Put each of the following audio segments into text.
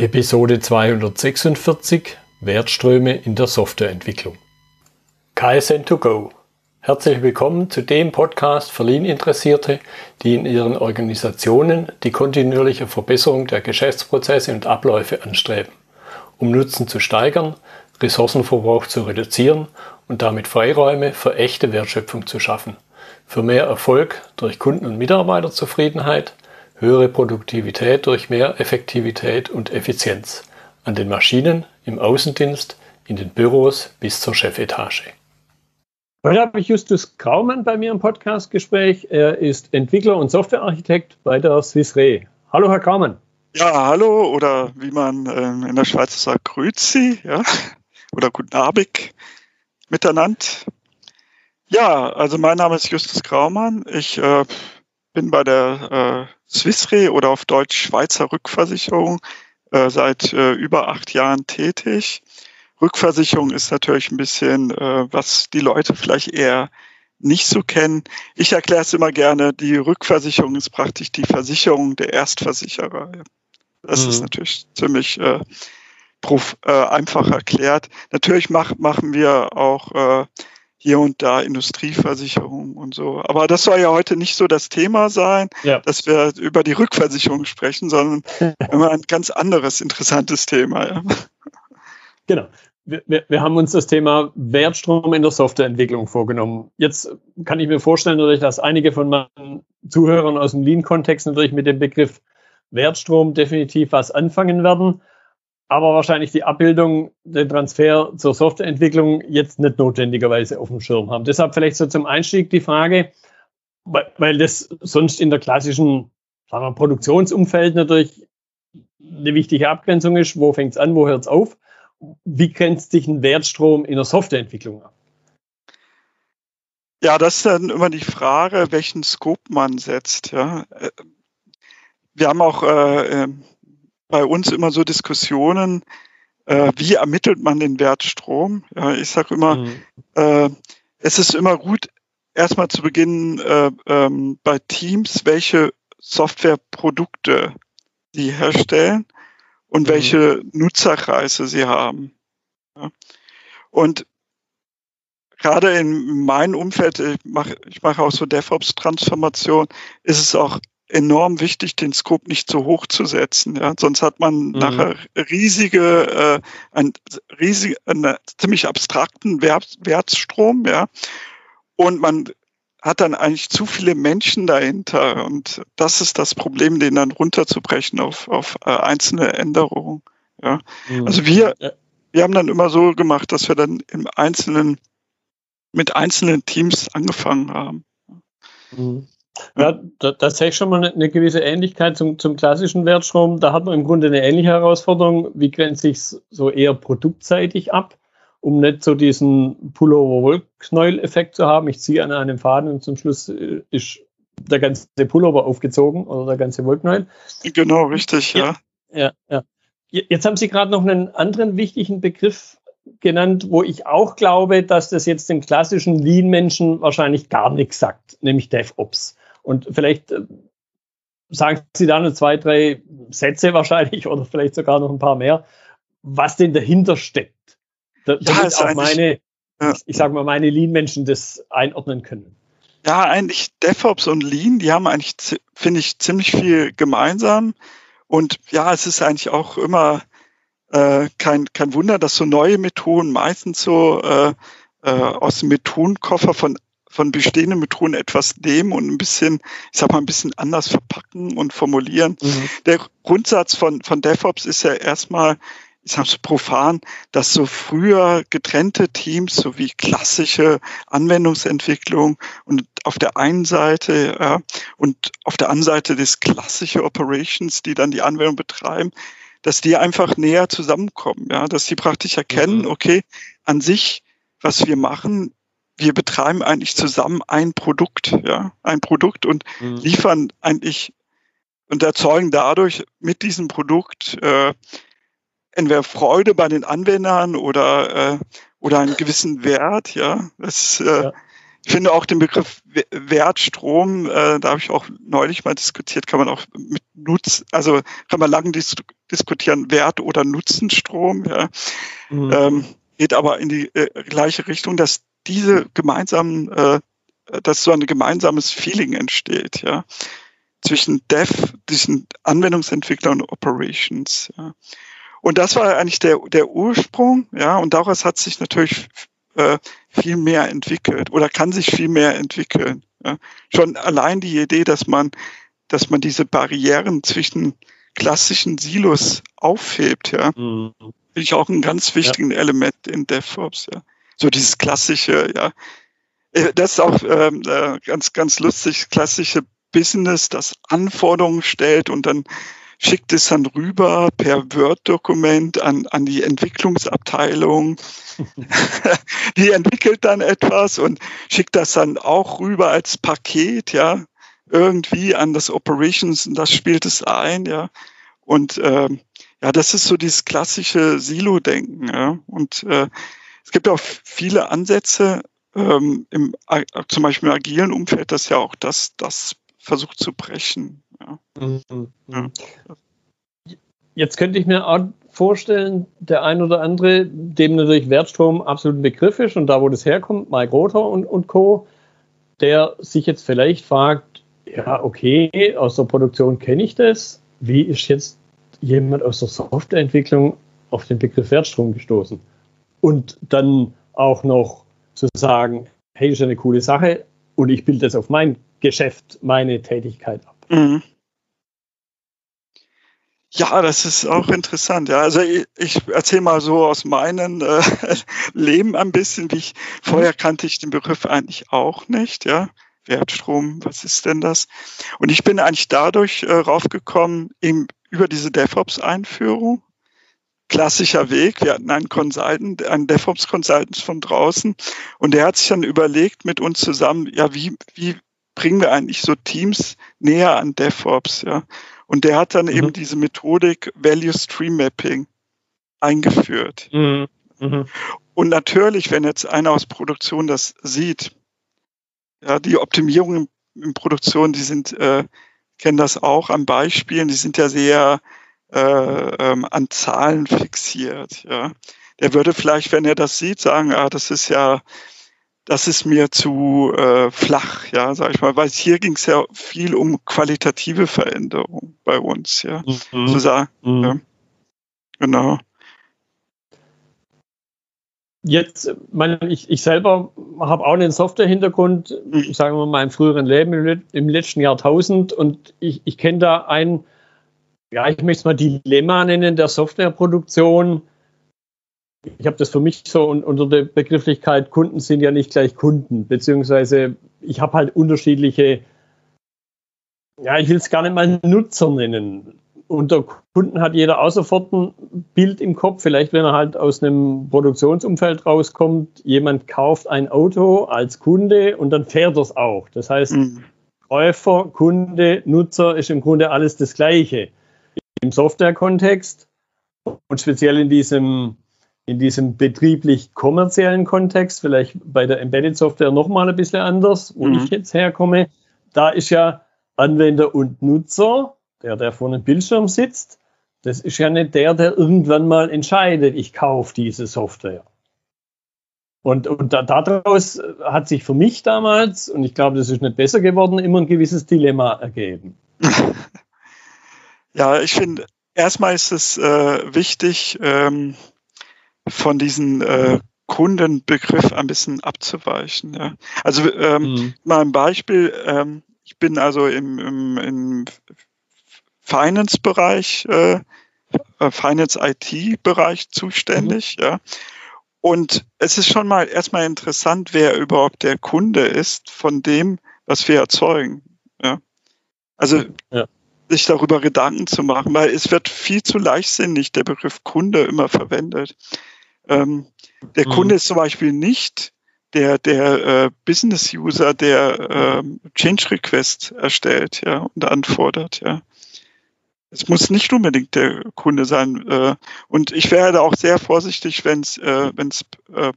Episode 246 Wertströme in der Softwareentwicklung. KSN2Go. Herzlich willkommen zu dem Podcast für Lean-Interessierte, die in ihren Organisationen die kontinuierliche Verbesserung der Geschäftsprozesse und Abläufe anstreben, um Nutzen zu steigern, Ressourcenverbrauch zu reduzieren und damit Freiräume für echte Wertschöpfung zu schaffen, für mehr Erfolg durch Kunden- und Mitarbeiterzufriedenheit – höhere Produktivität durch mehr Effektivität und Effizienz an den Maschinen, im Außendienst, in den Büros bis zur Chefetage. Heute habe ich Justus Kraumann bei mir im Podcastgespräch. Er ist Entwickler und Softwarearchitekt bei der Swiss Re. Hallo, Herr Kraumann. Ja, hallo oder wie man ähm, in der Schweiz sagt, Grüezi, ja, oder Guten Abend miteinander. Ja, also mein Name ist Justus Kraumann. Ich äh, bin bei der äh, Swissre oder auf Deutsch Schweizer Rückversicherung äh, seit äh, über acht Jahren tätig. Rückversicherung ist natürlich ein bisschen, äh, was die Leute vielleicht eher nicht so kennen. Ich erkläre es immer gerne, die Rückversicherung ist praktisch die Versicherung der Erstversicherer. Das mhm. ist natürlich ziemlich äh, prof, äh, einfach erklärt. Natürlich mach, machen wir auch äh, hier und da Industrieversicherung und so. Aber das soll ja heute nicht so das Thema sein, ja. dass wir über die Rückversicherung sprechen, sondern immer ein ganz anderes, interessantes Thema. Ja. Genau. Wir, wir, wir, haben uns das Thema Wertstrom in der Softwareentwicklung vorgenommen. Jetzt kann ich mir vorstellen, dass einige von meinen Zuhörern aus dem Lean-Kontext natürlich mit dem Begriff Wertstrom definitiv was anfangen werden aber wahrscheinlich die Abbildung, den Transfer zur Softwareentwicklung jetzt nicht notwendigerweise auf dem Schirm haben. Deshalb vielleicht so zum Einstieg die Frage, weil das sonst in der klassischen sagen wir, Produktionsumfeld natürlich eine wichtige Abgrenzung ist. Wo fängt es an, wo hört es auf? Wie grenzt sich ein Wertstrom in der Softwareentwicklung ab? Ja, das ist dann immer die Frage, welchen Scope man setzt. Ja. Äh, wir haben auch äh, ähm, bei uns immer so Diskussionen, äh, wie ermittelt man den Wertstrom? Ja, ich sage immer, mhm. äh, es ist immer gut, erstmal zu beginnen äh, ähm, bei Teams, welche Softwareprodukte sie herstellen und mhm. welche Nutzerkreise sie haben. Ja. Und gerade in meinem Umfeld, ich mache ich mach auch so DevOps-Transformation, ist es auch enorm wichtig, den Scope nicht zu hoch zu setzen. Ja? Sonst hat man mhm. nachher riesige, äh, ein riesig, einen ziemlich abstrakten Wert, Wertstrom, ja. Und man hat dann eigentlich zu viele Menschen dahinter. Und das ist das Problem, den dann runterzubrechen auf, auf äh, einzelne Änderungen. Ja. Mhm. Also wir, wir haben dann immer so gemacht, dass wir dann im Einzelnen mit einzelnen Teams angefangen haben. Mhm. Ja, da, da sehe ich schon mal eine, gewisse Ähnlichkeit zum, zum klassischen Wertstrom. Da hat man im Grunde eine ähnliche Herausforderung. Wie grenzt sich so eher produktseitig ab, um nicht so diesen Pullover-Wollknäuel-Effekt zu haben? Ich ziehe an einem Faden und zum Schluss äh, ist der ganze Pullover aufgezogen oder der ganze Wollknäuel. Genau, richtig, ja. Ja, ja. ja. Jetzt haben Sie gerade noch einen anderen wichtigen Begriff genannt, wo ich auch glaube, dass das jetzt den klassischen Lean-Menschen wahrscheinlich gar nichts sagt, nämlich DevOps. Und vielleicht äh, sagen Sie da nur zwei, drei Sätze wahrscheinlich oder vielleicht sogar noch ein paar mehr, was denn dahinter steckt. Da, damit ja, auch meine, ja. ich, ich sage mal, meine Lean-Menschen das einordnen können. Ja, eigentlich DevOps und Lean, die haben eigentlich, finde ich, ziemlich viel gemeinsam. Und ja, es ist eigentlich auch immer äh, kein, kein Wunder, dass so neue Methoden meistens so äh, äh, aus dem Methodenkoffer von von bestehenden Methoden etwas nehmen und ein bisschen, ich sag mal, ein bisschen anders verpacken und formulieren. Mhm. Der Grundsatz von, von DevOps ist ja erstmal, ich sag's profan, dass so früher getrennte Teams sowie klassische Anwendungsentwicklung und auf der einen Seite ja, und auf der anderen Seite das klassische Operations, die dann die Anwendung betreiben, dass die einfach näher zusammenkommen, ja, dass sie praktisch erkennen, mhm. okay, an sich, was wir machen, wir betreiben eigentlich zusammen ein Produkt, ja, ein Produkt und mhm. liefern eigentlich und erzeugen dadurch mit diesem Produkt äh, entweder Freude bei den Anwendern oder äh, oder einen gewissen Wert, ja. Das, äh, ja. ich finde auch den Begriff Wertstrom, äh, da habe ich auch neulich mal diskutiert, kann man auch mit Nutz, also kann man lange dis diskutieren, Wert oder Nutzenstrom, ja. Mhm. Ähm, geht aber in die äh, gleiche Richtung, dass diese gemeinsamen, äh, dass so ein gemeinsames Feeling entsteht, ja, zwischen Dev, zwischen Anwendungsentwickler und Operations, ja. Und das war eigentlich der, der Ursprung, ja, und daraus hat sich natürlich äh, viel mehr entwickelt oder kann sich viel mehr entwickeln. Ja. Schon allein die Idee, dass man, dass man diese Barrieren zwischen klassischen Silos aufhebt, ja, mhm. finde ich auch einen ganz wichtigen ja. Element in DevOps, ja. So dieses klassische, ja. Äh, das ist auch ähm, äh, ganz, ganz lustig, klassische Business, das Anforderungen stellt und dann schickt es dann rüber per Word-Dokument an, an die Entwicklungsabteilung. die entwickelt dann etwas und schickt das dann auch rüber als Paket, ja, irgendwie an das Operations und das spielt es ein, ja. Und ähm, ja, das ist so dieses klassische Silo-Denken, ja. Und äh, es gibt auch viele Ansätze, ähm, im, zum Beispiel im agilen Umfeld, das ja auch das, das versucht zu brechen. Ja. Mhm. Ja. Jetzt könnte ich mir auch vorstellen, der ein oder andere, dem natürlich Wertstrom absolut ein Begriff ist und da, wo das herkommt, Mike Rother und, und Co., der sich jetzt vielleicht fragt, ja, okay, aus der Produktion kenne ich das. Wie ist jetzt jemand aus der Softwareentwicklung auf den Begriff Wertstrom gestoßen? Und dann auch noch zu sagen, hey, ist eine coole Sache und ich bilde das auf mein Geschäft, meine Tätigkeit ab. Mhm. Ja, das ist auch interessant. Ja, also ich, ich erzähle mal so aus meinem äh, Leben ein bisschen, wie ich vorher kannte ich den Begriff eigentlich auch nicht. Ja, Wertstrom, was ist denn das? Und ich bin eigentlich dadurch äh, raufgekommen eben über diese DevOps-Einführung. Klassischer Weg. Wir hatten einen Consultant, einen DevOps-Consultant von draußen, und der hat sich dann überlegt mit uns zusammen, ja, wie wie bringen wir eigentlich so Teams näher an DevOps? Ja. Und der hat dann mhm. eben diese Methodik Value Stream Mapping eingeführt. Mhm. Mhm. Und natürlich, wenn jetzt einer aus Produktion das sieht, ja, die Optimierungen in Produktion, die sind, äh, kennen das auch an Beispielen, die sind ja sehr äh, ähm, an Zahlen fixiert. Ja. Der würde vielleicht, wenn er das sieht, sagen, ah, das ist ja das ist mir zu äh, flach, ja, sag ich mal, weil hier ging es ja viel um qualitative Veränderung bei uns, ja, mhm. zu sagen, mhm. ja. genau. Jetzt, mein, ich, ich selber habe auch einen Software-Hintergrund, mhm. sagen wir mal im früheren Leben, im, im letzten Jahrtausend, und ich, ich kenne da ein, ja, ich möchte es mal Dilemma nennen der Softwareproduktion ich habe das für mich so unter der Begrifflichkeit, Kunden sind ja nicht gleich Kunden, beziehungsweise ich habe halt unterschiedliche, ja, ich will es gar nicht mal Nutzer nennen. Unter Kunden hat jeder auch sofort ein Bild im Kopf, vielleicht wenn er halt aus einem Produktionsumfeld rauskommt, jemand kauft ein Auto als Kunde und dann fährt er es auch. Das heißt, mhm. Käufer, Kunde, Nutzer ist im Grunde alles das Gleiche. Im Software-Kontext und speziell in diesem in diesem betrieblich-kommerziellen Kontext, vielleicht bei der Embedded Software nochmal ein bisschen anders, wo mhm. ich jetzt herkomme. Da ist ja Anwender und Nutzer, der, der vor einem Bildschirm sitzt, das ist ja nicht der, der irgendwann mal entscheidet, ich kaufe diese Software. Und, und da, daraus hat sich für mich damals, und ich glaube, das ist nicht besser geworden, immer ein gewisses Dilemma ergeben. Ja, ich finde, erstmal ist es äh, wichtig, ähm, von diesen äh, Kundenbegriff ein bisschen abzuweichen. Ja. Also ähm, mhm. mal ein Beispiel, ähm, ich bin also im, im, im Finance-Bereich, äh, äh Finance-IT-Bereich zuständig, mhm. ja. Und es ist schon mal erstmal interessant, wer überhaupt der Kunde ist von dem, was wir erzeugen. Ja. Also ja. Sich darüber Gedanken zu machen, weil es wird viel zu leichtsinnig der Begriff Kunde immer verwendet. Ähm, der mhm. Kunde ist zum Beispiel nicht der, der äh, Business-User, der äh, Change-Request erstellt ja, und anfordert. Ja. Es muss nicht unbedingt der Kunde sein. Äh, und ich wäre da auch sehr vorsichtig, wenn es äh, wenn's, äh, äh,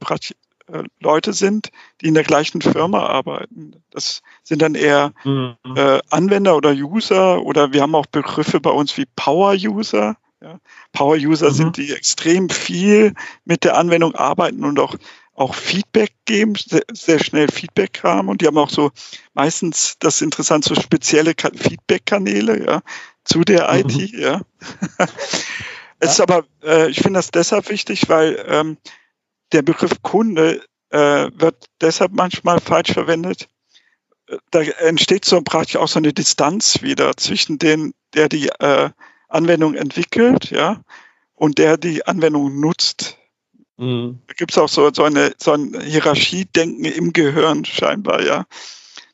Leute sind, die in der gleichen Firma arbeiten. Das sind dann eher mhm. äh, Anwender oder User oder wir haben auch Begriffe bei uns wie Power-User. Ja. Power-User mhm. sind die extrem viel mit der Anwendung arbeiten und auch auch Feedback geben, sehr, sehr schnell Feedback haben und die haben auch so meistens, das ist interessant, so spezielle Feedback-Kanäle, ja, zu der mhm. IT, ja. es ist aber, äh, ich finde das deshalb wichtig, weil ähm, der Begriff Kunde äh, wird deshalb manchmal falsch verwendet. Da entsteht so praktisch auch so eine Distanz wieder zwischen den, der die äh, Anwendung entwickelt, ja, und der die Anwendung nutzt. Mhm. Da gibt es auch so, so, eine, so ein Hierarchiedenken im Gehirn scheinbar, ja.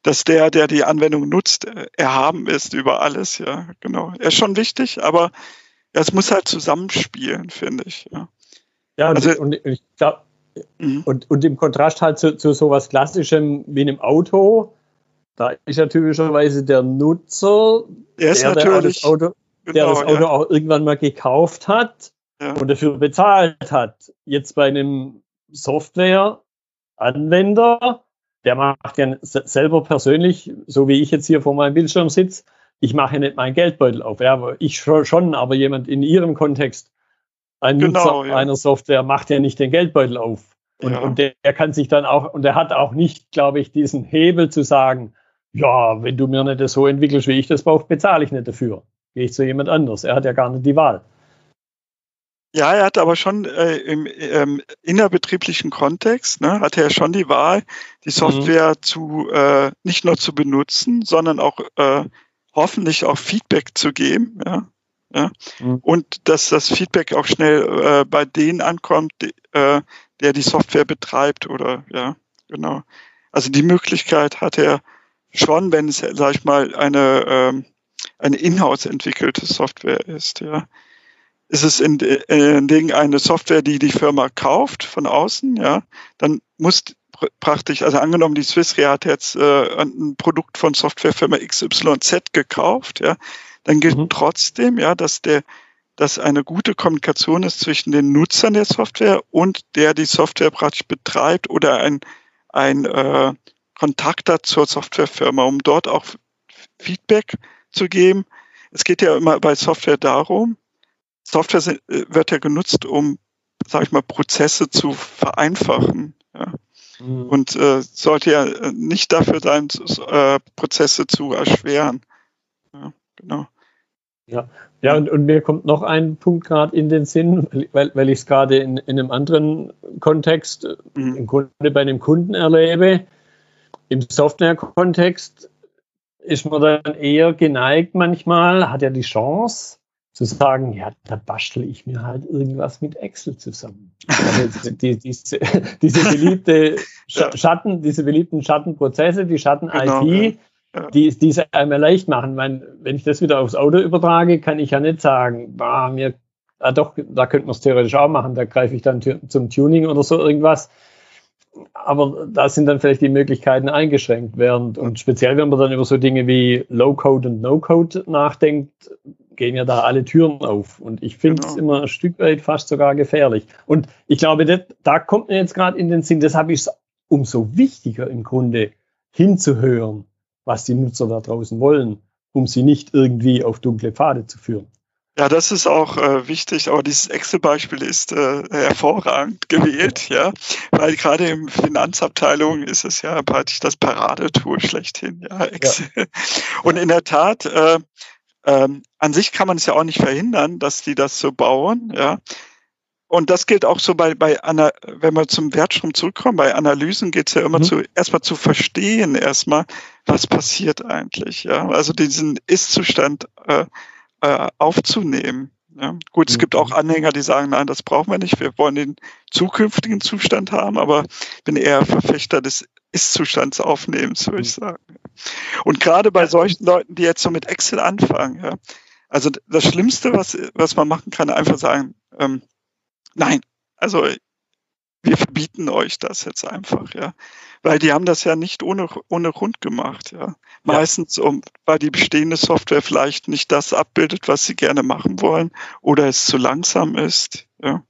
Dass der, der die Anwendung nutzt, äh, erhaben ist über alles, ja, genau. Er ist schon wichtig, aber es muss halt zusammenspielen, finde ich, ja. Ja, also, und ich glaube, mhm. und, und im Kontrast halt zu, zu sowas Klassischem wie einem Auto, da ist ja typischerweise der Nutzer, der, der, der das Auto, genau, der das Auto ja. auch irgendwann mal gekauft hat ja. und dafür bezahlt hat. Jetzt bei einem Software-Anwender, der macht ja selber persönlich, so wie ich jetzt hier vor meinem Bildschirm sitze, ich mache nicht meinen Geldbeutel auf. Ja, ich schon, aber jemand in Ihrem Kontext, ein genau, Nutzer ja. einer Software, macht ja nicht den Geldbeutel auf. Und, ja. und der, der kann sich dann auch, und der hat auch nicht, glaube ich, diesen Hebel zu sagen, ja, wenn du mir nicht das so entwickelst, wie ich das brauche, bezahle ich nicht dafür. Gehe ich zu jemand anders. Er hat ja gar nicht die Wahl. Ja, er hat aber schon äh, im ähm, innerbetrieblichen Kontext, ne, hat er schon die Wahl, die Software mhm. zu äh, nicht nur zu benutzen, sondern auch äh, hoffentlich auch Feedback zu geben. Ja, ja. Mhm. Und dass das Feedback auch schnell äh, bei denen ankommt, die, äh, der die Software betreibt oder ja, genau. Also die Möglichkeit hat er schon, wenn es, sag ich mal, eine, ähm, eine in-house entwickelte Software ist, ja ist es in, in Ding eine Software, die die Firma kauft von außen, ja, dann muss praktisch, also angenommen, die Swissre hat jetzt äh, ein Produkt von Softwarefirma XYZ gekauft, ja, dann gilt mhm. trotzdem, ja, dass der, dass eine gute Kommunikation ist zwischen den Nutzern der Software und der die Software praktisch betreibt oder ein, ein äh, Kontakt hat zur Softwarefirma, um dort auch Feedback zu geben. Es geht ja immer bei Software darum, Software äh, wird ja genutzt, um, sage ich mal, Prozesse zu vereinfachen. Ja. Mhm. Und äh, sollte ja äh, nicht dafür sein, äh, Prozesse zu erschweren. Ja, genau. Ja, ja und, und mir kommt noch ein Punkt gerade in den Sinn, weil, weil ich es gerade in, in einem anderen Kontext, äh, mhm. im Grunde bei einem Kunden erlebe. Im Software-Kontext ist man dann eher geneigt manchmal, hat ja die Chance, zu sagen, ja, da bastel ich mir halt irgendwas mit Excel zusammen. Also die, diese, diese beliebte Schatten, diese beliebten Schattenprozesse, die Schatten-IT, genau, ja. Die, die es einmal leicht machen. Meine, wenn ich das wieder aufs Auto übertrage, kann ich ja nicht sagen, bah, mir, ah doch, da könnte man es theoretisch auch machen, da greife ich dann zum Tuning oder so irgendwas. Aber da sind dann vielleicht die Möglichkeiten eingeschränkt, während, und speziell wenn man dann über so Dinge wie Low-Code und No-Code nachdenkt, gehen ja da alle Türen auf. Und ich finde es genau. immer ein Stück weit fast sogar gefährlich. Und ich glaube, das, da kommt mir jetzt gerade in den Sinn, deshalb ist es umso wichtiger im Grunde hinzuhören, was die Nutzer da draußen wollen, um sie nicht irgendwie auf dunkle Pfade zu führen. Ja, das ist auch äh, wichtig, aber dieses Excel-Beispiel ist äh, hervorragend gewählt, ja, weil gerade im Finanzabteilung ist es ja praktisch das Paradetool schlechthin, ja, Excel. Ja. Und in der Tat, äh, ähm, an sich kann man es ja auch nicht verhindern, dass die das so bauen, ja. Und das gilt auch so bei, bei Ana wenn wir zum Wertstrom zurückkommen, bei Analysen geht es ja immer mhm. zu, erstmal zu verstehen, erstmal, was passiert eigentlich, ja. Also diesen Ist-Zustand äh, äh, aufzunehmen. Ja. Gut, es gibt auch mhm. Anhänger, die sagen, nein, das brauchen wir nicht, wir wollen den zukünftigen Zustand haben, aber ich bin eher Verfechter des Ist-Zustandsaufnehmens, würde ich mhm. sagen. Und gerade bei solchen Leuten, die jetzt so mit Excel anfangen, ja, also das Schlimmste, was, was man machen kann, einfach sagen, ähm, nein, also wir verbieten euch das jetzt einfach, ja. Weil die haben das ja nicht ohne, ohne Grund gemacht, ja. Meistens, um, weil die bestehende Software vielleicht nicht das abbildet, was sie gerne machen wollen, oder es zu langsam ist, ja.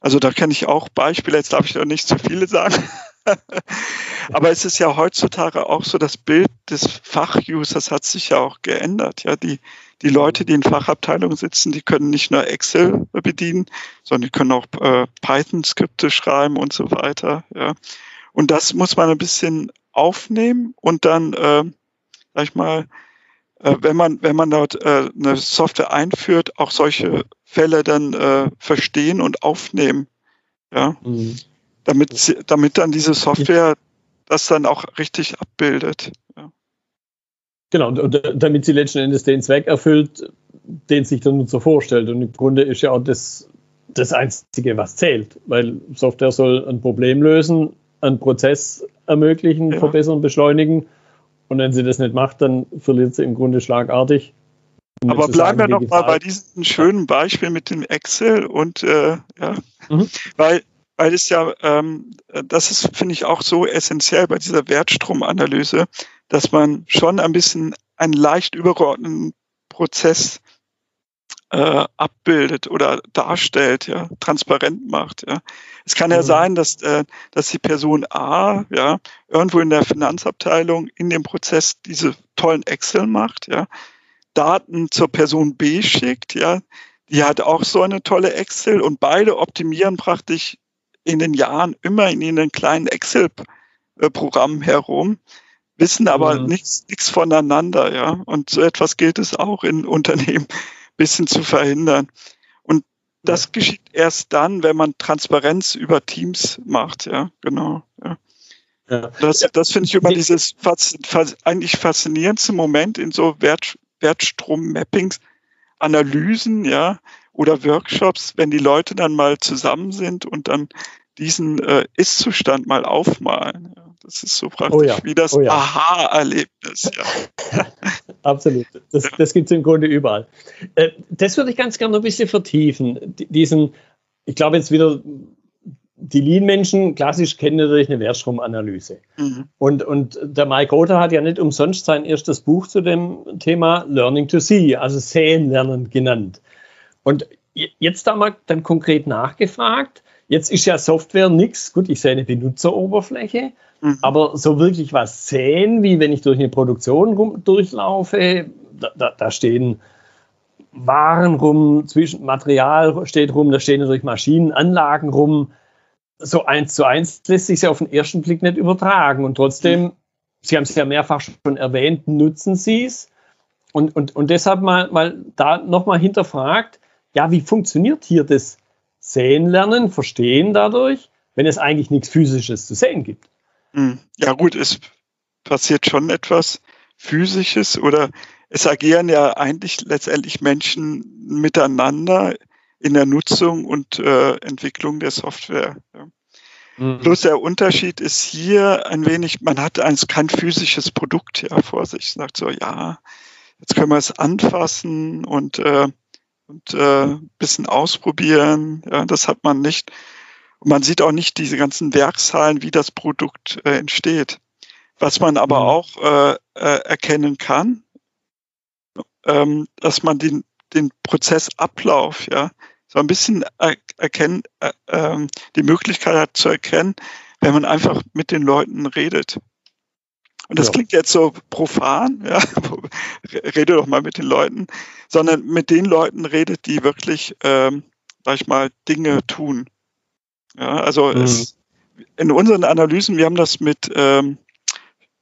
Also da kenne ich auch Beispiele, jetzt darf ich noch nicht zu viele sagen. Aber es ist ja heutzutage auch so, das Bild des Fachusers hat sich ja auch geändert. Ja, die, die Leute, die in Fachabteilungen sitzen, die können nicht nur Excel bedienen, sondern die können auch äh, Python-Skripte schreiben und so weiter. Ja. Und das muss man ein bisschen aufnehmen und dann, äh, sag ich mal, äh, wenn man, wenn man dort äh, eine Software einführt, auch solche Fälle dann äh, verstehen und aufnehmen. Ja. Mhm. Damit, damit dann diese Software das dann auch richtig abbildet. Ja. Genau, und, damit sie letzten Endes den Zweck erfüllt, den sich der Nutzer vorstellt. Und im Grunde ist ja auch das, das Einzige, was zählt, weil Software soll ein Problem lösen, einen Prozess ermöglichen, ja. verbessern, beschleunigen. Und wenn sie das nicht macht, dann verliert sie im Grunde schlagartig. Aber bleiben wir noch mal bei diesem schönen Beispiel mit dem Excel und äh, ja, mhm. weil weil es ja, ähm, das ist, finde ich, auch so essentiell bei dieser Wertstromanalyse, dass man schon ein bisschen einen leicht übergeordneten Prozess äh, abbildet oder darstellt, ja, transparent macht. Ja. Es kann ja mhm. sein, dass, äh, dass die Person A, ja, irgendwo in der Finanzabteilung in dem Prozess diese tollen Excel macht, ja, Daten zur Person B schickt, ja, die hat auch so eine tolle Excel und beide optimieren praktisch in den Jahren immer in ihren kleinen Excel-Programmen herum, wissen aber mhm. nichts, nichts voneinander, ja. Und so etwas gilt es auch in Unternehmen bisschen zu verhindern. Und das ja. geschieht erst dann, wenn man Transparenz über Teams macht, ja, genau. Ja. Ja. Das, das finde ich immer dieses fas, eigentlich faszinierendste Moment in so Wert, Wertstrom-Mappings, Analysen, ja, oder Workshops, wenn die Leute dann mal zusammen sind und dann diesen äh, Ist-Zustand mal aufmalen. Ja. Das ist so praktisch oh ja. wie das oh ja. Aha-Erlebnis. Ja. Absolut. Das, das gibt es im Grunde überall. Äh, das würde ich ganz gerne noch ein bisschen vertiefen. Diesen, ich glaube jetzt wieder, die Lean-Menschen klassisch kennen natürlich eine Wertstromanalyse. Mhm. Und, und der Mike Rother hat ja nicht umsonst sein erstes Buch zu dem Thema Learning to See, also Sehen lernen genannt. Und jetzt da mal dann konkret nachgefragt, jetzt ist ja Software nichts, gut, ich sehe eine Benutzeroberfläche, mhm. aber so wirklich was sehen, wie wenn ich durch eine Produktion rum, durchlaufe, da, da, da stehen waren rum, zwischen Material steht rum, da stehen natürlich Maschinen, Anlagen rum. So eins zu eins lässt sich ja auf den ersten Blick nicht übertragen. Und trotzdem, mhm. Sie haben es ja mehrfach schon erwähnt, nutzen Sie es. Und, und, und deshalb mal, mal da nochmal hinterfragt, ja, wie funktioniert hier das Sehen lernen, Verstehen dadurch, wenn es eigentlich nichts Physisches zu sehen gibt? Hm. Ja gut, es passiert schon etwas Physisches oder es agieren ja eigentlich letztendlich Menschen miteinander in der Nutzung und äh, Entwicklung der Software. Ja. Mhm. Bloß der Unterschied ist hier ein wenig, man hat eins kein physisches Produkt ja vor sich, sagt so, ja, jetzt können wir es anfassen und äh, und äh, bisschen ausprobieren. Ja, das hat man nicht. Und man sieht auch nicht diese ganzen Werkzahlen, wie das Produkt äh, entsteht. Was man aber mhm. auch äh, äh, erkennen kann, ähm, dass man den, den Prozessablauf, ja, so ein bisschen er, erkennen, äh, äh, die Möglichkeit hat zu erkennen, wenn man einfach mit den Leuten redet. Und das ja. klingt jetzt so profan, ja, rede doch mal mit den Leuten, sondern mit den Leuten redet, die wirklich, ähm, sag ich mal, Dinge tun. Ja, also mhm. es, in unseren Analysen, wir haben das mit, ähm,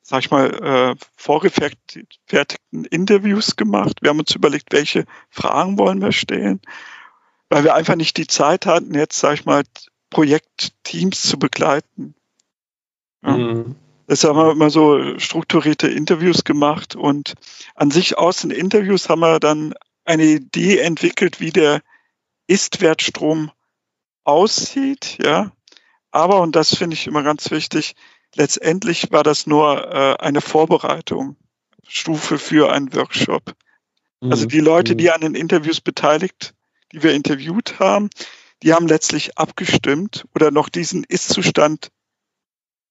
sag ich mal, äh, vorgefertigten Interviews gemacht. Wir haben uns überlegt, welche Fragen wollen wir stellen, weil wir einfach nicht die Zeit hatten, jetzt, sag ich mal, Projektteams zu begleiten. Ja. Mhm. Das haben wir immer so strukturierte Interviews gemacht und an sich aus den Interviews haben wir dann eine Idee entwickelt, wie der Ist-Wertstrom aussieht, ja. Aber, und das finde ich immer ganz wichtig, letztendlich war das nur äh, eine Vorbereitung, Stufe für einen Workshop. Also die Leute, die mhm. an den Interviews beteiligt, die wir interviewt haben, die haben letztlich abgestimmt oder noch diesen Ist-Zustand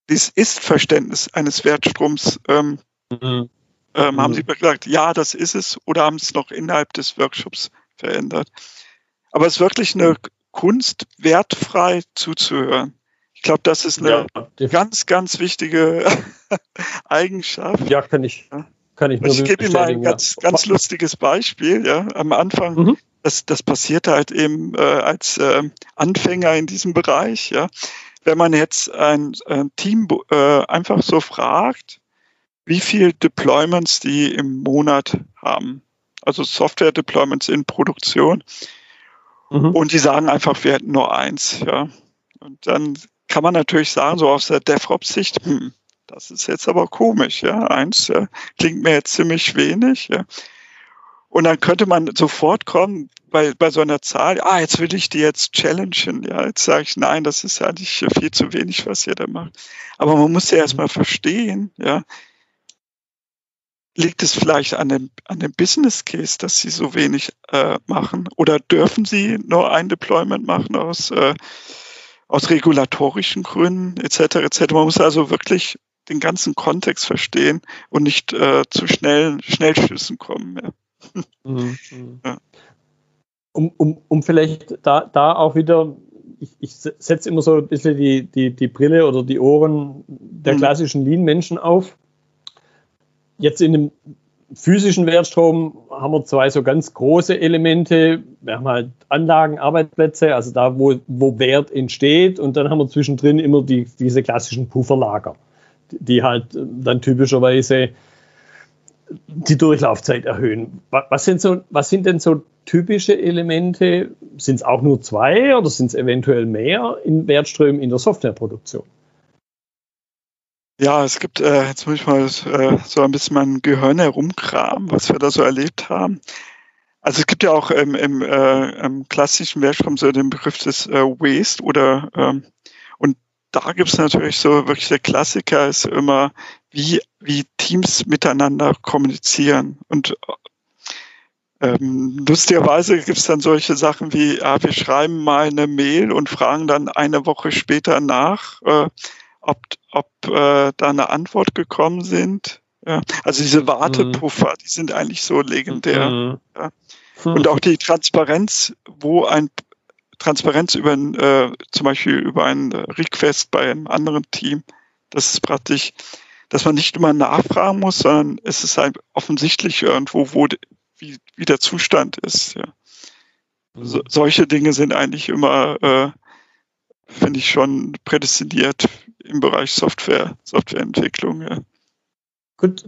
dieses Ist-Verständnis eines Wertstroms ähm, mhm. ähm, haben mhm. Sie gesagt, ja, das ist es, oder haben es noch innerhalb des Workshops verändert. Aber es ist wirklich eine Kunst, wertfrei zuzuhören. Ich glaube, das ist eine ja, ganz, ganz wichtige Eigenschaft. Ja, kann ich. Kann ich, ich gebe Ihnen mal ein ganz, ganz lustiges Beispiel. Ja, am Anfang, mhm. das, das passiert halt eben äh, als äh, Anfänger in diesem Bereich. Ja, wenn man jetzt ein, ein Team äh, einfach so fragt, wie viel Deployments die im Monat haben, also Software-Deployments in Produktion, mhm. und die sagen einfach, wir hätten nur eins. Ja, und dann kann man natürlich sagen, so aus der DevOps-Sicht, hm, das ist jetzt aber komisch, ja. Eins ja, klingt mir jetzt ziemlich wenig, ja. Und dann könnte man sofort kommen bei, bei so einer Zahl, ah, jetzt will ich die jetzt challengen, ja. Jetzt sage ich, nein, das ist eigentlich viel zu wenig, was ihr da macht. Aber man muss ja erstmal verstehen, ja. Liegt es vielleicht an dem, an dem Business Case, dass sie so wenig äh, machen? Oder dürfen sie nur ein Deployment machen aus äh, aus regulatorischen Gründen etc. etc. Man muss also wirklich den ganzen Kontext verstehen und nicht äh, zu schnellen Schnellschüssen kommen. Ja. Mhm. Ja. Um, um, um vielleicht da, da auch wieder, ich, ich setze immer so ein bisschen die, die, die Brille oder die Ohren der mhm. klassischen Lean-Menschen auf. Jetzt in einem physischen Wertstrom haben wir zwei so ganz große Elemente. Wir haben halt Anlagen, Arbeitsplätze, also da, wo, wo Wert entsteht. Und dann haben wir zwischendrin immer die, diese klassischen Pufferlager, die halt dann typischerweise die Durchlaufzeit erhöhen. Was sind, so, was sind denn so typische Elemente? Sind es auch nur zwei oder sind es eventuell mehr in Wertströmen in der Softwareproduktion? Ja, es gibt, äh, jetzt muss ich mal äh, so ein bisschen mein Gehirn herumkramen, was wir da so erlebt haben. Also es gibt ja auch im, im, äh, im klassischen Werkstrom so den Begriff des äh, Waste oder ähm, da gibt es natürlich so wirklich der Klassiker ist immer, wie, wie Teams miteinander kommunizieren. Und ähm, lustigerweise gibt es dann solche Sachen wie, ja, wir schreiben mal eine Mail und fragen dann eine Woche später nach, äh, ob, ob äh, da eine Antwort gekommen sind. Ja. Also diese Wartepuffer, mhm. die sind eigentlich so legendär. Mhm. Ja. Und auch die Transparenz, wo ein Transparenz über ein, äh, zum Beispiel über ein Request bei einem anderen Team, das ist praktisch, dass man nicht immer nachfragen muss, sondern es ist halt offensichtlich irgendwo, wo wie, wie der Zustand ist. Ja. So, mhm. solche Dinge sind eigentlich immer, äh, finde ich schon prädestiniert im Bereich Software, Softwareentwicklung. Ja. Gut,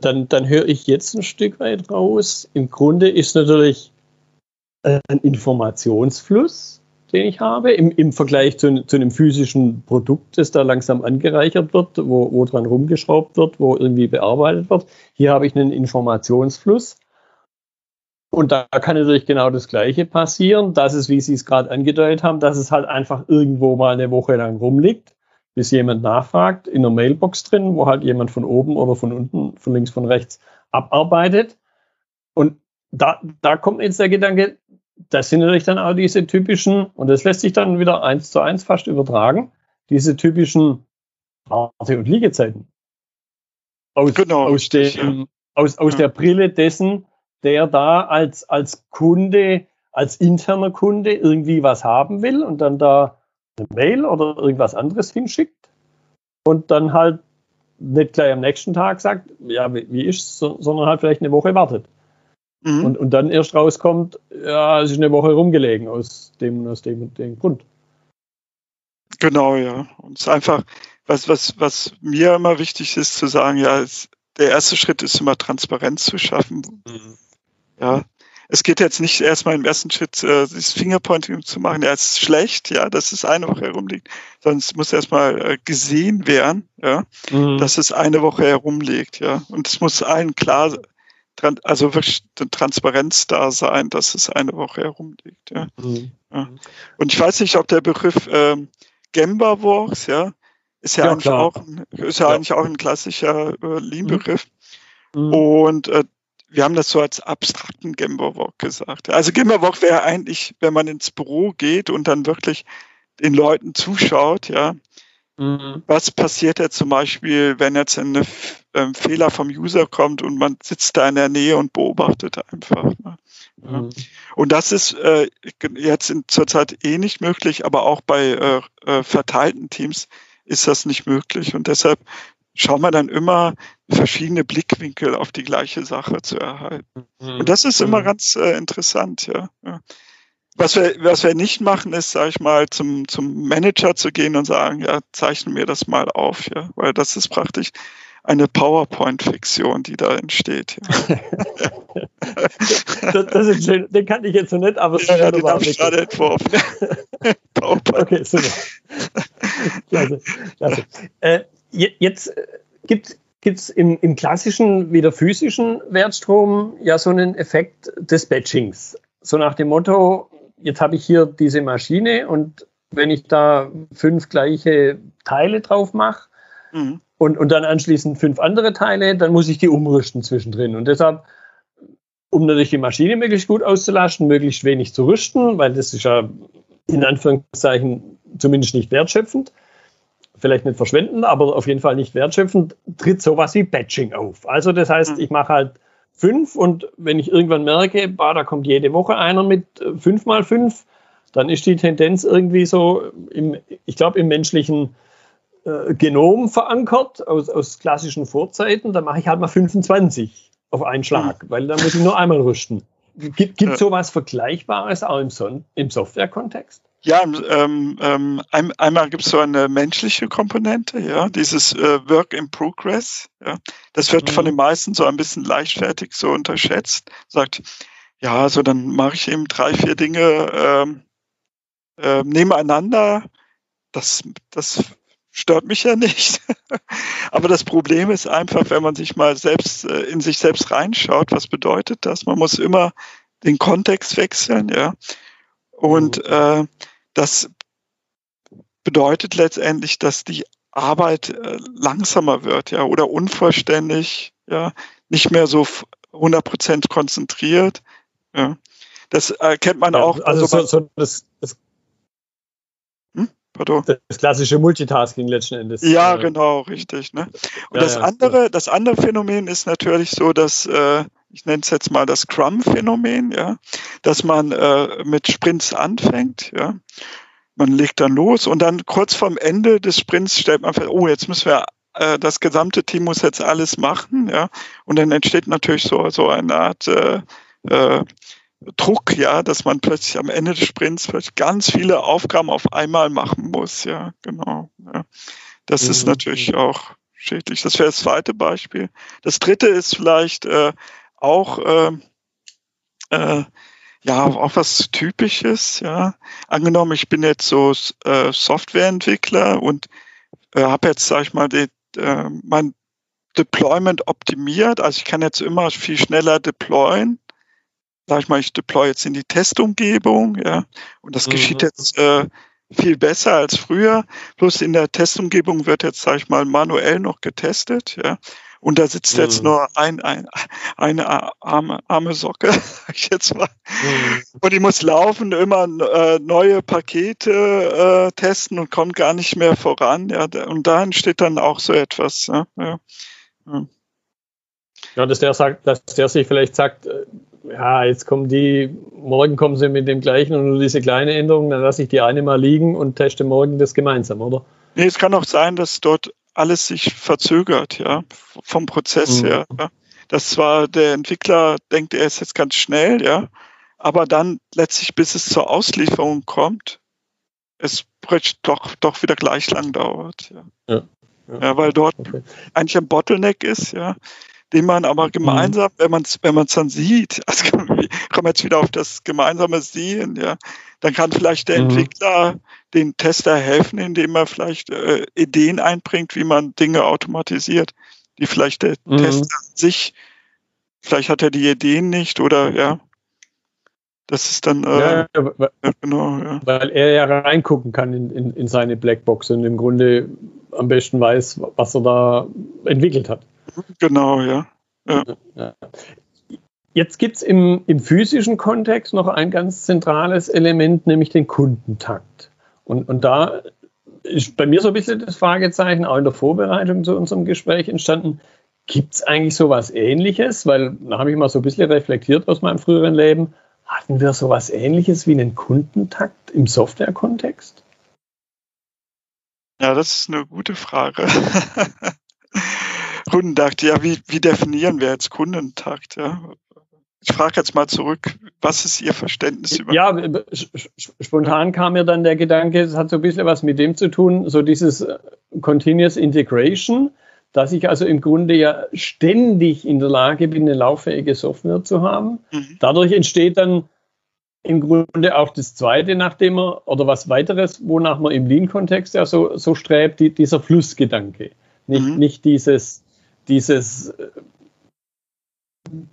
dann, dann höre ich jetzt ein Stück weit raus. Im Grunde ist natürlich äh, ein Informationsfluss, den ich habe, im, im Vergleich zu, zu einem physischen Produkt, das da langsam angereichert wird, wo, wo dran rumgeschraubt wird, wo irgendwie bearbeitet wird. Hier habe ich einen Informationsfluss. Und da kann natürlich genau das Gleiche passieren, dass es, wie Sie es gerade angedeutet haben, dass es halt einfach irgendwo mal eine Woche lang rumliegt bis jemand nachfragt, in einer Mailbox drin, wo halt jemand von oben oder von unten, von links, von rechts abarbeitet. Und da, da kommt jetzt der Gedanke, das sind natürlich dann auch diese typischen, und das lässt sich dann wieder eins zu eins fast übertragen, diese typischen Warte- und Liegezeiten. Aus, genau, aus, dem, ja. aus, aus ja. der Brille dessen, der da als, als Kunde, als interner Kunde irgendwie was haben will und dann da eine Mail oder irgendwas anderes hinschickt und dann halt nicht gleich am nächsten Tag sagt, ja, wie, wie ist so, sondern halt vielleicht eine Woche wartet. Mhm. Und, und dann erst rauskommt, ja, es ist eine Woche rumgelegen aus dem, aus dem und dem Grund. Genau, ja. Und es ist einfach, was, was, was mir immer wichtig ist, zu sagen, ja, es, der erste Schritt ist immer Transparenz zu schaffen. Mhm. Ja, es geht jetzt nicht erstmal im ersten Schritt äh, das Fingerpointing zu machen, ja, es ist schlecht, ja, dass es eine Woche herumliegt, sondern es muss erstmal äh, gesehen werden, ja, mhm. dass es eine Woche herumliegt, ja. Und es muss allen klar, also wirklich Transparenz da sein, dass es eine Woche herumliegt, ja. Mhm. ja. Und ich weiß nicht, ob der Begriff ähm, Gemba-Works, ja, ist ja, ja eigentlich klar. auch ein, ist ja, ja, eigentlich auch ein klassischer äh, Lean-Begriff. Mhm. Und äh, wir haben das so als abstrakten Gemberwalk gesagt. Also Gemberwalk wäre eigentlich, wenn man ins Büro geht und dann wirklich den Leuten zuschaut, ja, Mhm. Was passiert jetzt zum Beispiel, wenn jetzt ein äh, Fehler vom User kommt und man sitzt da in der Nähe und beobachtet einfach. Ne? Ja. Mhm. Und das ist äh, jetzt zurzeit eh nicht möglich, aber auch bei äh, äh, verteilten Teams ist das nicht möglich. Und deshalb schauen wir dann immer verschiedene Blickwinkel auf die gleiche Sache zu erhalten. Mhm. Und das ist immer mhm. ganz äh, interessant, ja. ja. Was wir, was wir nicht machen, ist, sage ich mal, zum, zum Manager zu gehen und sagen, ja, zeichne mir das mal auf, ja, weil das ist praktisch eine PowerPoint-Fiktion, die da entsteht. Ja. das, das, ist schön, den kannte ich jetzt noch nicht, aber ja, ja, den habe ich gerade entworfen. PowerPoint. Okay, super. Klasse, klasse. Äh, jetzt äh, gibt es im, im klassischen wie der physischen Wertstrom ja so einen Effekt des Batchings. So nach dem Motto, jetzt habe ich hier diese Maschine und wenn ich da fünf gleiche Teile drauf mache mhm. und, und dann anschließend fünf andere Teile, dann muss ich die umrüsten zwischendrin. Und deshalb, um natürlich die Maschine möglichst gut auszulasten, möglichst wenig zu rüsten, weil das ist ja in Anführungszeichen zumindest nicht wertschöpfend, vielleicht nicht verschwenden, aber auf jeden Fall nicht wertschöpfend, tritt sowas wie Batching auf. Also das heißt, mhm. ich mache halt fünf und wenn ich irgendwann merke, bah, da kommt jede Woche einer mit äh, fünf mal fünf, dann ist die Tendenz irgendwie so, im, ich glaube, im menschlichen äh, Genom verankert, aus, aus klassischen Vorzeiten, dann mache ich halt mal 25 auf einen Schlag, mhm. weil dann muss ich nur einmal rüsten. Gibt es sowas Vergleichbares auch im, Son im Software-Kontext? Ja, ähm, ähm, ein, einmal gibt es so eine menschliche Komponente, ja, dieses äh, Work in Progress. Ja. Das wird mhm. von den meisten so ein bisschen leichtfertig so unterschätzt. Sagt, ja, so dann mache ich eben drei, vier Dinge ähm, äh, nebeneinander. Das, das stört mich ja nicht. Aber das Problem ist einfach, wenn man sich mal selbst äh, in sich selbst reinschaut, was bedeutet das? Man muss immer den Kontext wechseln, ja. Und mhm. äh, das bedeutet letztendlich, dass die Arbeit äh, langsamer wird, ja, oder unvollständig, ja, nicht mehr so 100% konzentriert. Ja. Das erkennt man ja, auch. Also, also so, so das, das, hm? das, klassische Multitasking letzten Endes. Ja, genau, richtig. Ne? Und ja, das andere, das andere Phänomen ist natürlich so, dass äh, ich nenne es jetzt mal das Scrum-Phänomen, ja, dass man äh, mit Sprints anfängt, ja. Man legt dann los und dann kurz vorm Ende des Sprints stellt man fest, oh, jetzt müssen wir äh, das gesamte Team muss jetzt alles machen, ja. Und dann entsteht natürlich so, so eine Art äh, äh, Druck, ja, dass man plötzlich am Ende des Sprints plötzlich ganz viele Aufgaben auf einmal machen muss, ja, genau. Ja. Das mhm. ist natürlich auch schädlich. Das wäre das zweite Beispiel. Das dritte ist vielleicht äh, auch äh, äh, ja auch was Typisches. Ja, angenommen, ich bin jetzt so äh, Softwareentwickler und äh, habe jetzt sag ich mal die, äh, mein Deployment optimiert. Also ich kann jetzt immer viel schneller deployen. Sag ich mal, ich deploy jetzt in die Testumgebung, ja, und das mhm. geschieht jetzt äh, viel besser als früher. Plus in der Testumgebung wird jetzt, sag ich mal, manuell noch getestet, ja. Und da sitzt mhm. jetzt nur ein, ein, eine arme, arme Socke, sag ich jetzt mal. Mhm. Und die muss laufen, immer äh, neue Pakete äh, testen und kommt gar nicht mehr voran. Ja, und da entsteht dann auch so etwas. Ja, ja. ja dass der sagt, dass der sich vielleicht sagt, äh, ja, jetzt kommen die, morgen kommen sie mit dem gleichen und nur diese kleine Änderung, dann lasse ich die eine mal liegen und teste morgen das gemeinsam, oder? Nee, es kann auch sein, dass dort alles sich verzögert, ja, vom Prozess mhm. her. Ja. Das zwar der Entwickler denkt, er ist jetzt ganz schnell, ja, aber dann letztlich, bis es zur Auslieferung kommt, es doch, doch wieder gleich lang dauert. Ja, ja, ja. ja weil dort okay. eigentlich ein Bottleneck ist, ja, den man aber mhm. gemeinsam, wenn man es wenn man's dann sieht, also kommen wir jetzt wieder auf das gemeinsame Sehen, ja, dann kann vielleicht der mhm. Entwickler den Tester helfen, indem er vielleicht äh, Ideen einbringt, wie man Dinge automatisiert, die vielleicht der mhm. Tester sich, vielleicht hat er die Ideen nicht oder ja. Das ist dann, äh, ja, weil, ja, genau, ja. weil er ja reingucken kann in, in, in seine Blackbox und im Grunde am besten weiß, was er da entwickelt hat. Genau, ja. ja. ja. Jetzt gibt es im, im physischen Kontext noch ein ganz zentrales Element, nämlich den Kundentakt. Und, und da ist bei mir so ein bisschen das Fragezeichen, auch in der Vorbereitung zu unserem Gespräch entstanden. Gibt es eigentlich so was Ähnliches? Weil da habe ich mal so ein bisschen reflektiert aus meinem früheren Leben. Hatten wir so was Ähnliches wie einen Kundentakt im Software-Kontext? Ja, das ist eine gute Frage. Kundentakt, ja, wie, wie definieren wir jetzt Kundentakt? Ja? Ich frage jetzt mal zurück, was ist Ihr Verständnis über? Ja, spontan kam mir dann der Gedanke, es hat so ein bisschen was mit dem zu tun, so dieses äh, Continuous Integration, dass ich also im Grunde ja ständig in der Lage bin, eine lauffähige Software zu haben. Mhm. Dadurch entsteht dann im Grunde auch das Zweite, nachdem man, oder was weiteres, wonach man im Lean-Kontext ja so, so strebt, die, dieser Flussgedanke. Nicht, mhm. nicht dieses, dieses äh,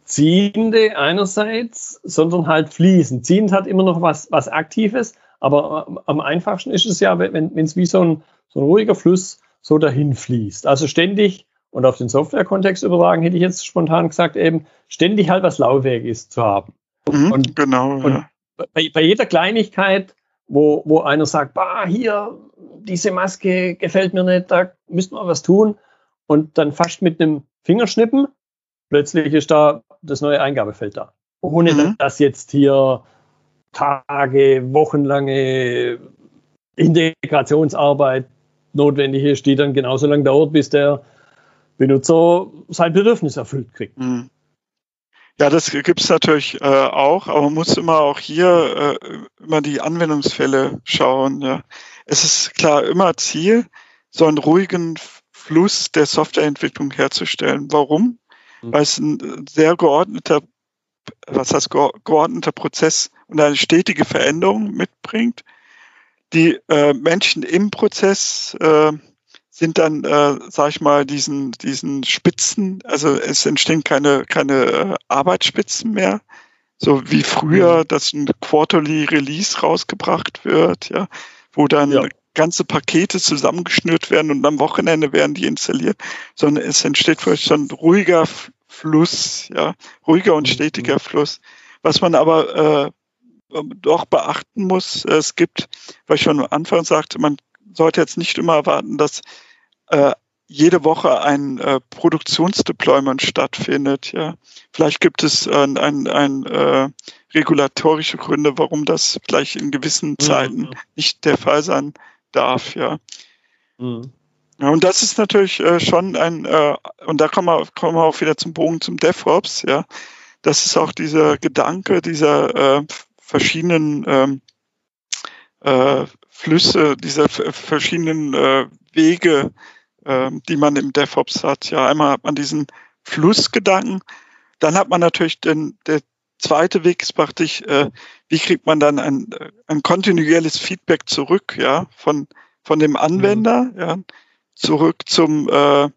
Ziehende einerseits, sondern halt fließen. Ziehend hat immer noch was, was Aktives, aber am einfachsten ist es ja, wenn es wie so ein, so ein ruhiger Fluss so dahin fließt. Also ständig, und auf den Software-Kontext übertragen, hätte ich jetzt spontan gesagt, eben ständig halt was Laufwerk zu haben. Mhm, und, genau. Und ja. bei, bei, jeder Kleinigkeit, wo, wo einer sagt, bah, hier, diese Maske gefällt mir nicht, da müssten wir was tun. Und dann fast mit einem Fingerschnippen plötzlich ist da das neue Eingabefeld da. Ohne mhm. dass jetzt hier Tage, wochenlange Integrationsarbeit notwendig ist, die dann genauso lange dauert, bis der Benutzer sein Bedürfnis erfüllt kriegt. Mhm. Ja, das gibt es natürlich äh, auch, aber man muss immer auch hier äh, immer die Anwendungsfälle schauen. Ja. Es ist klar immer Ziel, so einen ruhigen Fluss der Softwareentwicklung herzustellen. Warum? Mhm. weil es ein sehr geordneter, was heißt geordneter Prozess und eine stetige Veränderung mitbringt. Die äh, Menschen im Prozess äh, sind dann, äh, sag ich mal, diesen, diesen Spitzen, also es entstehen keine, keine äh, Arbeitsspitzen mehr, so wie früher, mhm. dass ein Quarterly Release rausgebracht wird, ja, wo dann ja. Ganze Pakete zusammengeschnürt werden und am Wochenende werden die installiert, sondern es entsteht vielleicht ein ruhiger Fluss, ja, ruhiger und stetiger Fluss. Was man aber äh, doch beachten muss, es gibt, weil ich schon am Anfang sagte, man sollte jetzt nicht immer erwarten, dass äh, jede Woche ein äh, Produktionsdeployment stattfindet. Ja, vielleicht gibt es äh, ein, ein, äh, regulatorische Gründe, warum das vielleicht in gewissen mhm. Zeiten nicht der Fall sein darf. Ja. Mhm. Ja, und das ist natürlich äh, schon ein, äh, und da kommen wir, kommen wir auch wieder zum Bogen zum DevOps, ja. Das ist auch dieser Gedanke dieser äh, verschiedenen ähm, äh, Flüsse, dieser verschiedenen äh, Wege, äh, die man im DevOps hat. Ja, einmal hat man diesen Flussgedanken, dann hat man natürlich den, der zweite Weg ist praktisch, äh, wie kriegt man dann ein, ein kontinuierliches Feedback zurück, ja, von, von dem Anwender, mhm. ja zurück zum, äh,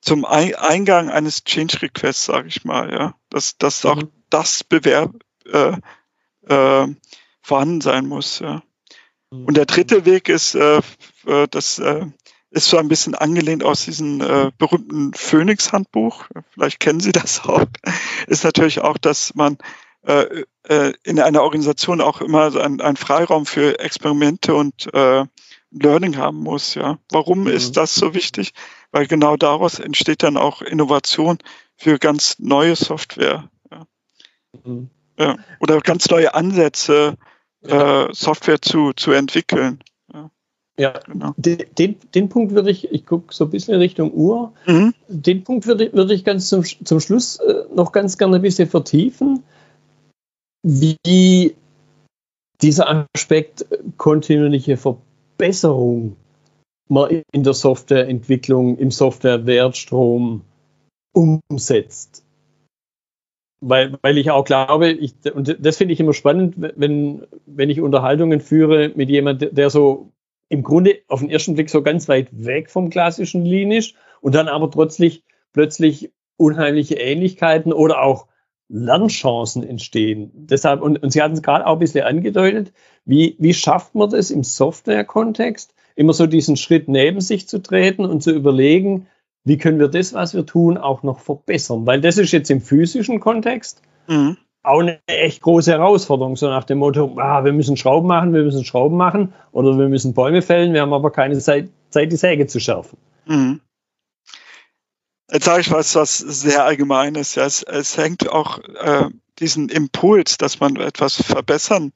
zum Eingang eines Change Requests, sage ich mal, ja. Dass, dass mhm. auch das Bewerb äh, äh, vorhanden sein muss, ja. Mhm. Und der dritte Weg ist, äh, äh, das äh, ist so ein bisschen angelehnt aus diesem äh, berühmten Phoenix-Handbuch, vielleicht kennen Sie das auch, ist natürlich auch, dass man äh, äh, in einer Organisation auch immer ein, ein Freiraum für Experimente und äh, Learning haben muss. Ja, warum mhm. ist das so wichtig? Weil genau daraus entsteht dann auch Innovation für ganz neue Software. Ja. Mhm. Ja. Oder ganz neue Ansätze, ja. äh, Software zu, zu entwickeln. Ja, genau. den, den Punkt würde ich, ich gucke so ein bisschen Richtung Uhr, mhm. den Punkt würde, würde ich ganz zum, zum Schluss äh, noch ganz gerne ein bisschen vertiefen, wie dieser Aspekt kontinuierliche Verbesserung Verbesserung man in der Softwareentwicklung, im Softwarewertstrom umsetzt. Weil, weil ich auch glaube, ich, und das finde ich immer spannend, wenn, wenn ich Unterhaltungen führe mit jemandem, der so im Grunde auf den ersten Blick so ganz weit weg vom klassischen Lean ist und dann aber plötzlich, plötzlich unheimliche Ähnlichkeiten oder auch Lernchancen entstehen. Deshalb, und, und Sie hatten es gerade auch ein bisschen angedeutet, wie, wie schafft man das im Software-Kontext, immer so diesen Schritt neben sich zu treten und zu überlegen, wie können wir das, was wir tun, auch noch verbessern? Weil das ist jetzt im physischen Kontext. Mhm. Auch eine echt große Herausforderung, so nach dem Motto, ah, wir müssen Schrauben machen, wir müssen Schrauben machen oder wir müssen Bäume fällen, wir haben aber keine Zeit, Zeit die Säge zu schärfen. Mhm. Jetzt sage ich was, was sehr allgemein ist. Ja, es, es hängt auch äh, diesen Impuls, dass man etwas verbessern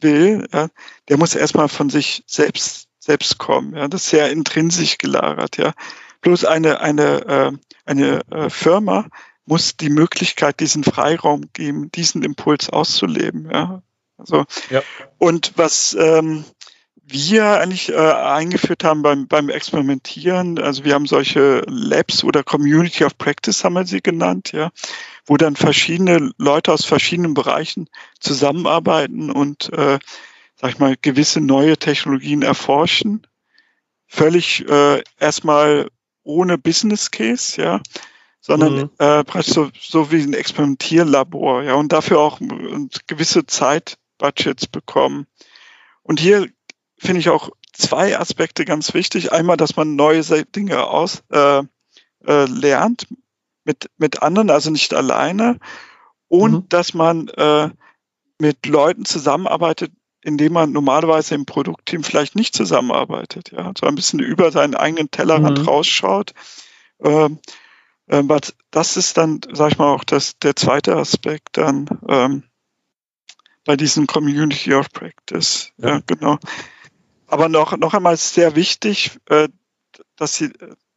will, ja, der muss erstmal von sich selbst selbst kommen. Ja, das ist sehr intrinsisch gelagert. Ja, bloß eine eine äh, eine äh, Firma muss die Möglichkeit, diesen Freiraum geben, diesen Impuls auszuleben. Ja, also ja. und was ähm, wir eigentlich äh, eingeführt haben beim, beim Experimentieren, also wir haben solche Labs oder Community of Practice haben wir sie genannt, ja, wo dann verschiedene Leute aus verschiedenen Bereichen zusammenarbeiten und, äh, sag ich mal, gewisse neue Technologien erforschen. Völlig äh, erstmal ohne Business Case, ja, sondern mhm. äh, praktisch so, so wie ein Experimentierlabor, ja, und dafür auch gewisse Zeitbudgets bekommen. Und hier finde ich auch zwei Aspekte ganz wichtig. Einmal, dass man neue Dinge aus äh, äh, lernt mit, mit anderen, also nicht alleine. Und mhm. dass man äh, mit Leuten zusammenarbeitet, indem man normalerweise im Produktteam vielleicht nicht zusammenarbeitet. Ja, so ein bisschen über seinen eigenen Tellerrand mhm. rausschaut. Ähm, äh, das ist dann, sag ich mal, auch das, der zweite Aspekt dann ähm, bei diesem Community of Practice. Ja, ja genau. Aber noch, noch einmal ist sehr wichtig, äh, dass sie,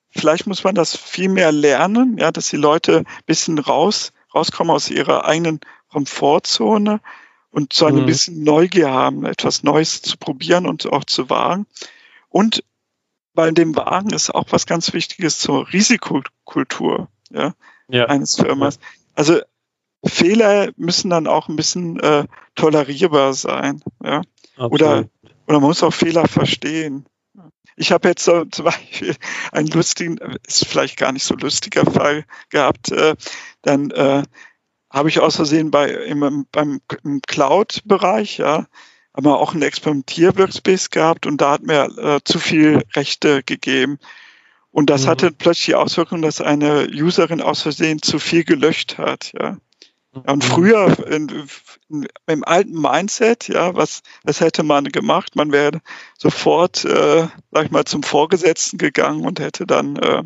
vielleicht muss man das viel mehr lernen, ja, dass die Leute ein bisschen raus, rauskommen aus ihrer eigenen Komfortzone und so ein mhm. bisschen Neugier haben, etwas Neues zu probieren und auch zu wagen. Und bei dem Wagen ist auch was ganz Wichtiges zur Risikokultur ja, ja. eines Firmas. Also Fehler müssen dann auch ein bisschen äh, tolerierbar sein. Ja. Oder oder man muss auch Fehler verstehen. Ich habe jetzt so zum Beispiel einen lustigen, ist vielleicht gar nicht so lustiger Fall gehabt. Äh, dann äh, habe ich aus Versehen bei im, beim im Cloud-Bereich, ja, haben wir auch einen Experimentier-Workspace gehabt und da hat mir äh, zu viel Rechte gegeben. Und das mhm. hatte plötzlich die Auswirkung, dass eine Userin aus Versehen zu viel gelöscht hat, ja. Und mhm. früher in, in, im alten Mindset, ja, was, was hätte man gemacht? Man wäre sofort, äh, sag ich mal, zum Vorgesetzten gegangen und hätte dann äh,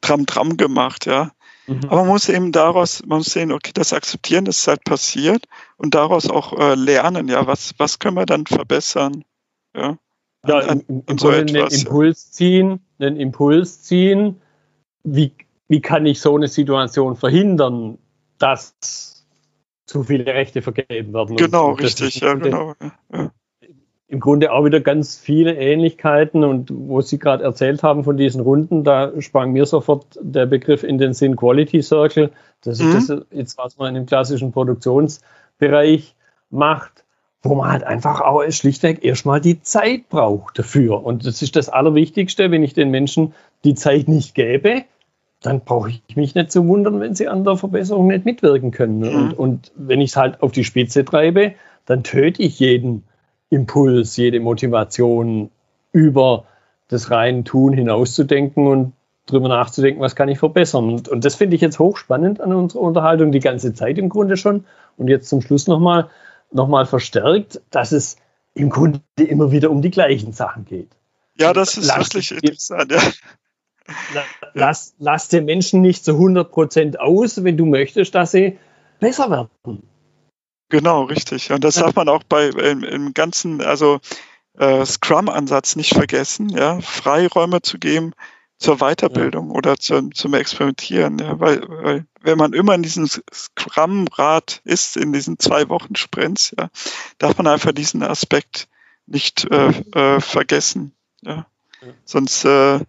Tram Tram gemacht, ja. Mhm. Aber man muss eben daraus, man muss sehen, okay, das akzeptieren, das ist halt passiert und daraus auch äh, lernen, ja, was, was können wir dann verbessern, ja. Ja, an, an, im, so einen Impuls ziehen, einen Impuls ziehen. Wie, wie kann ich so eine Situation verhindern, dass zu viele Rechte vergeben werden. Genau, und richtig, ja, genau. Ja. Im Grunde auch wieder ganz viele Ähnlichkeiten und wo Sie gerade erzählt haben von diesen Runden, da sprang mir sofort der Begriff in den Sinn Quality Circle. Das ist mhm. das jetzt, was man in dem klassischen Produktionsbereich macht, wo man halt einfach auch schlichtweg erstmal die Zeit braucht dafür. Und das ist das Allerwichtigste, wenn ich den Menschen die Zeit nicht gebe, dann brauche ich mich nicht zu wundern, wenn sie an der Verbesserung nicht mitwirken können. Mhm. Und, und wenn ich es halt auf die Spitze treibe, dann töte ich jeden Impuls, jede Motivation über das reine Tun hinauszudenken und drüber nachzudenken, was kann ich verbessern. Und, und das finde ich jetzt hochspannend an unserer Unterhaltung, die ganze Zeit im Grunde schon. Und jetzt zum Schluss nochmal noch mal verstärkt, dass es im Grunde immer wieder um die gleichen Sachen geht. Ja, das ist wirklich interessant. Ja lass, lass den Menschen nicht zu 100% aus, wenn du möchtest, dass sie besser werden. Genau, richtig. Und das darf man auch bei im, im ganzen, also äh, Scrum-Ansatz nicht vergessen, ja, Freiräume zu geben zur Weiterbildung ja. oder zu, zum Experimentieren, ja, weil, weil wenn man immer in diesem Scrum-Rad ist, in diesen zwei Wochen Sprints, ja, darf man einfach diesen Aspekt nicht äh, äh, vergessen, ja. ja. Sonst äh,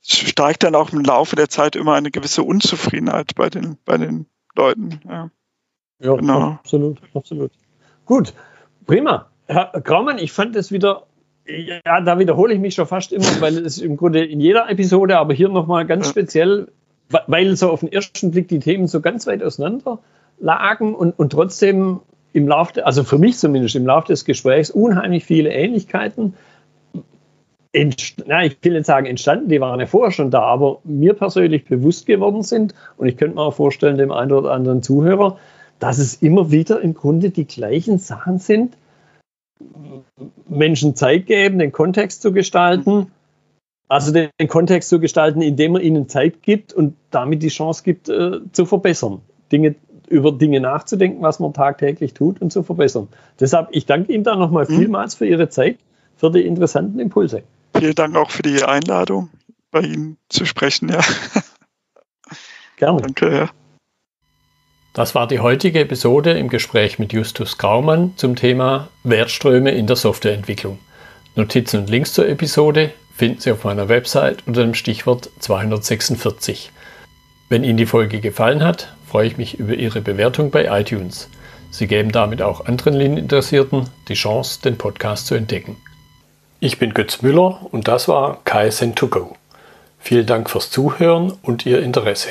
steigt dann auch im Laufe der Zeit immer eine gewisse Unzufriedenheit bei den, bei den Leuten. Ja, ja genau. absolut, absolut. Gut, prima. Herr Graumann, ich fand es wieder, ja, da wiederhole ich mich schon fast immer, weil es im Grunde in jeder Episode, aber hier nochmal ganz ja. speziell, weil so auf den ersten Blick die Themen so ganz weit auseinander lagen und, und trotzdem im Laufe, also für mich zumindest im Laufe des Gesprächs unheimlich viele Ähnlichkeiten na, ich will nicht sagen entstanden, die waren ja vorher schon da, aber mir persönlich bewusst geworden sind. Und ich könnte mir auch vorstellen, dem einen oder anderen Zuhörer, dass es immer wieder im Grunde die gleichen Sachen sind. Menschen Zeit geben, den Kontext zu gestalten, also den, Kontext zu gestalten, indem man ihnen Zeit gibt und damit die Chance gibt, äh, zu verbessern. Dinge, über Dinge nachzudenken, was man tagtäglich tut und zu verbessern. Deshalb, ich danke Ihnen da nochmal mhm. vielmals für Ihre Zeit, für die interessanten Impulse. Vielen Dank auch für die Einladung, bei Ihnen zu sprechen. Ja. Gerne. Danke, ja. Das war die heutige Episode im Gespräch mit Justus Graumann zum Thema Wertströme in der Softwareentwicklung. Notizen und Links zur Episode finden Sie auf meiner Website unter dem Stichwort 246. Wenn Ihnen die Folge gefallen hat, freue ich mich über Ihre Bewertung bei iTunes. Sie geben damit auch anderen Lean-Interessierten die Chance, den Podcast zu entdecken. Ich bin Götz Müller und das war KSN2Go. Vielen Dank fürs Zuhören und Ihr Interesse.